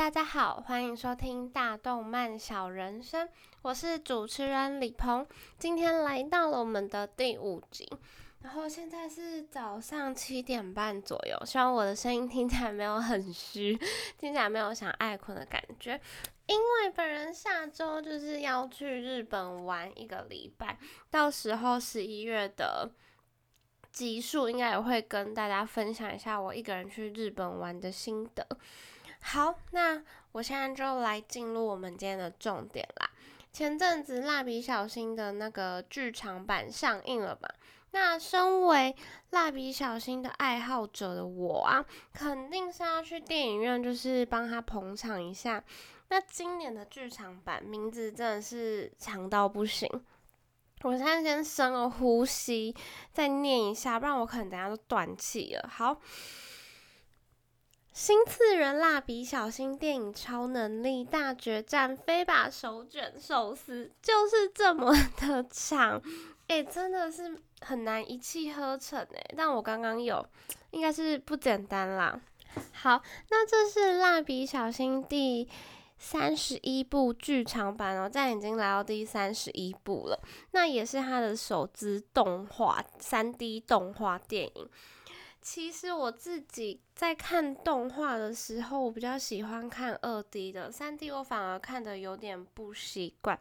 大家好，欢迎收听大动漫小人生，我是主持人李鹏，今天来到了我们的第五集，然后现在是早上七点半左右，希望我的声音听起来没有很虚，听起来没有想爱困的感觉，因为本人下周就是要去日本玩一个礼拜，到时候十一月的集数应该也会跟大家分享一下我一个人去日本玩的心得。好，那我现在就来进入我们今天的重点啦。前阵子蜡笔小新的那个剧场版上映了嘛？那身为蜡笔小新的爱好者的我啊，肯定是要去电影院，就是帮他捧场一下。那今年的剧场版名字真的是长到不行，我现在先深个呼吸，再念一下，不然我可能等下就断气了。好。新次元蜡笔小新电影超能力大决战飞把手卷寿司就是这么的长，诶，真的是很难一气呵成诶。但我刚刚有，应该是不简单啦。好，那这是蜡笔小新第三十一部剧场版哦，现在已经来到第三十一部了。那也是他的首支动画三 D 动画电影。其实我自己在看动画的时候，我比较喜欢看二 D 的，三 D 我反而看的有点不习惯。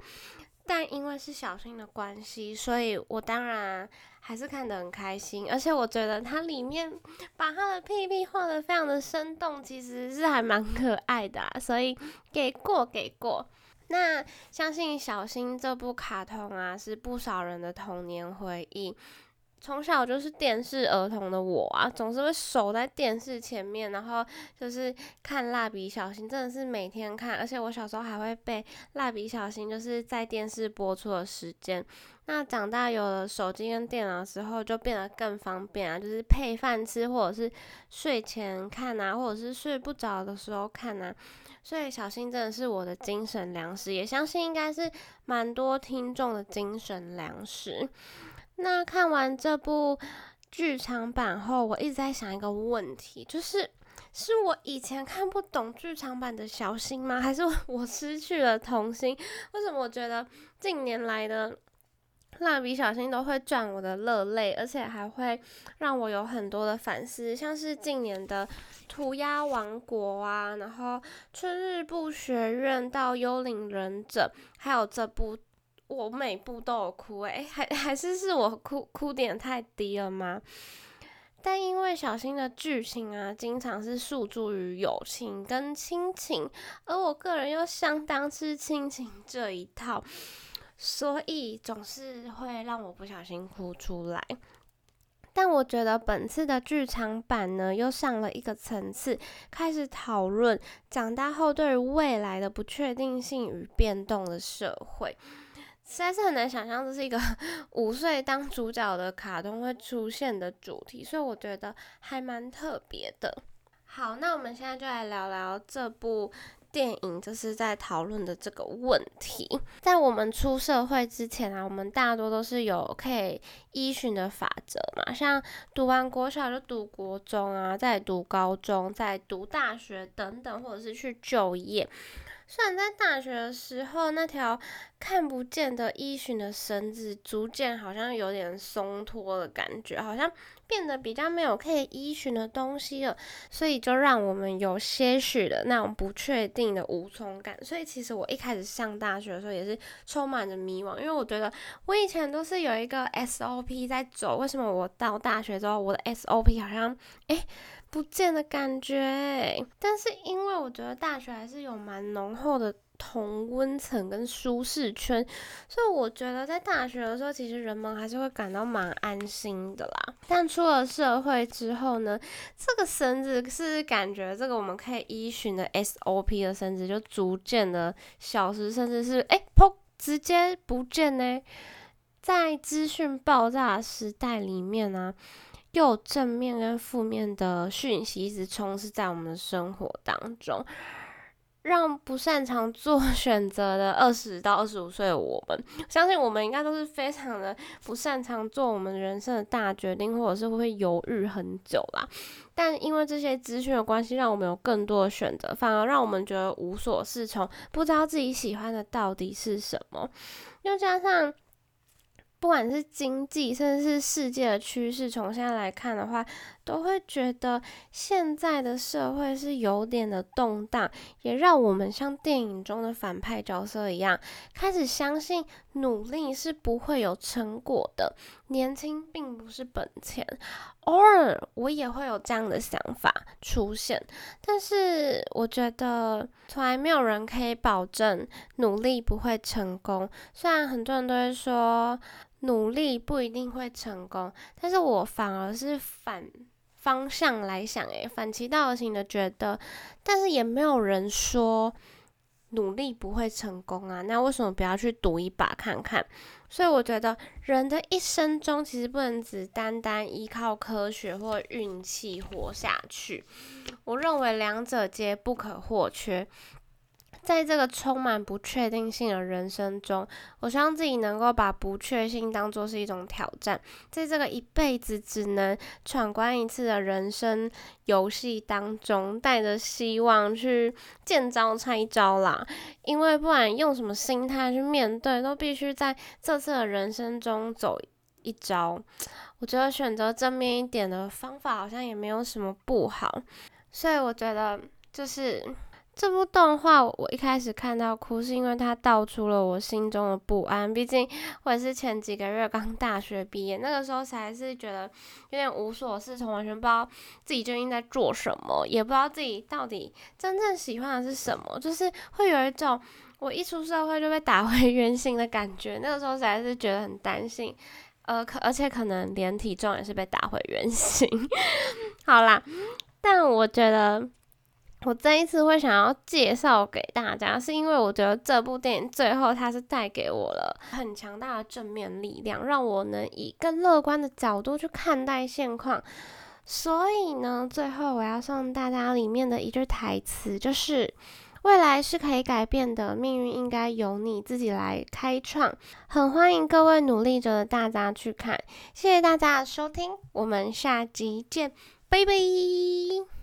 但因为是小新的关系，所以我当然还是看得很开心。而且我觉得它里面把他的屁屁画的非常的生动，其实是还蛮可爱的，所以给过给过。那相信小新这部卡通啊，是不少人的童年回忆。从小就是电视儿童的我啊，总是会守在电视前面，然后就是看蜡笔小新，真的是每天看。而且我小时候还会背蜡笔小新，就是在电视播出的时间。那长大有了手机跟电脑之后，就变得更方便啊，就是配饭吃，或者是睡前看啊，或者是睡不着的时候看啊。所以小新真的是我的精神粮食，也相信应该是蛮多听众的精神粮食。那看完这部剧场版后，我一直在想一个问题，就是是我以前看不懂剧场版的小新吗？还是 我失去了童心？为什么我觉得近年来的蜡笔小新都会赚我的热泪，而且还会让我有很多的反思？像是近年的涂鸦王国啊，然后春日部学院到幽灵忍者，还有这部。我每部都有哭诶，还 还是是我哭哭点太低了吗？但因为小新的剧情啊，经常是诉诸于友情跟亲情，而我个人又相当吃亲情这一套，所以总是会让我不小心哭出来。但我觉得本次的剧场版呢，又上了一个层次，开始讨论长大后对于未来的不确定性与变动的社会。实在是很难想象这是一个 五岁当主角的卡通会出现的主题，所以我觉得还蛮特别的。好，那我们现在就来聊聊这部电影，就是在讨论的这个问题。在我们出社会之前啊，我们大多都是有可以依循的法则嘛，像读完国小就读国中啊，再读高中，再读大学等等，或者是去就业。虽然在大学的时候，那条看不见的依循的绳子逐渐好像有点松脱的感觉，好像变得比较没有可以依循的东西了，所以就让我们有些许的那种不确定的无从感。所以其实我一开始上大学的时候也是充满着迷惘，因为我觉得我以前都是有一个 SOP 在走，为什么我到大学之后我的 SOP 好像诶。不见的感觉，但是因为我觉得大学还是有蛮浓厚的同温层跟舒适圈，所以我觉得在大学的时候，其实人们还是会感到蛮安心的啦。但出了社会之后呢，这个绳子是感觉这个我们可以依循的 SOP 的绳子就逐渐的消失，甚至是哎砰直接不见呢。在资讯爆炸时代里面呢。又正面跟负面的讯息一直充斥在我们的生活当中，让不擅长做 选择的二十到二十五岁的我们，相信我们应该都是非常的不擅长做我们人生的大决定，或者是会犹豫很久啦。但因为这些资讯的关系，让我们有更多的选择，反而让我们觉得无所适从，不知道自己喜欢的到底是什么。又加上。不管是经济，甚至是世界的趋势，从现在来看的话，都会觉得现在的社会是有点的动荡，也让我们像电影中的反派角色一样，开始相信努力是不会有成果的，年轻并不是本钱。偶尔我也会有这样的想法出现，但是我觉得从来没有人可以保证努力不会成功。虽然很多人都会说。努力不一定会成功，但是我反而是反方向来想，诶，反其道而行的觉得，但是也没有人说努力不会成功啊，那为什么不要去赌一把看看？所以我觉得人的一生中，其实不能只单单依靠科学或运气活下去，我认为两者皆不可或缺。在这个充满不确定性的人生中，我希望自己能够把不确定当做是一种挑战，在这个一辈子只能闯关一次的人生游戏当中，带着希望去见招拆招啦。因为不管用什么心态去面对，都必须在这次的人生中走一招。我觉得选择正面一点的方法，好像也没有什么不好。所以我觉得就是。这部动画我一开始看到哭，是因为它道出了我心中的不安。毕竟我也是前几个月刚大学毕业，那个时候才是觉得有点无所适从，完全不知道自己究竟在做什么，也不知道自己到底真正喜欢的是什么，就是会有一种我一出社会就被打回原形的感觉。那个时候才是觉得很担心，呃，可而且可能连体重也是被打回原形。好啦，但我觉得。我这一次会想要介绍给大家，是因为我觉得这部电影最后它是带给我了很强大的正面力量，让我能以更乐观的角度去看待现况。所以呢，最后我要送大家里面的一句台词，就是“未来是可以改变的，命运应该由你自己来开创”。很欢迎各位努力着的大家去看。谢谢大家的收听，我们下集见，拜拜。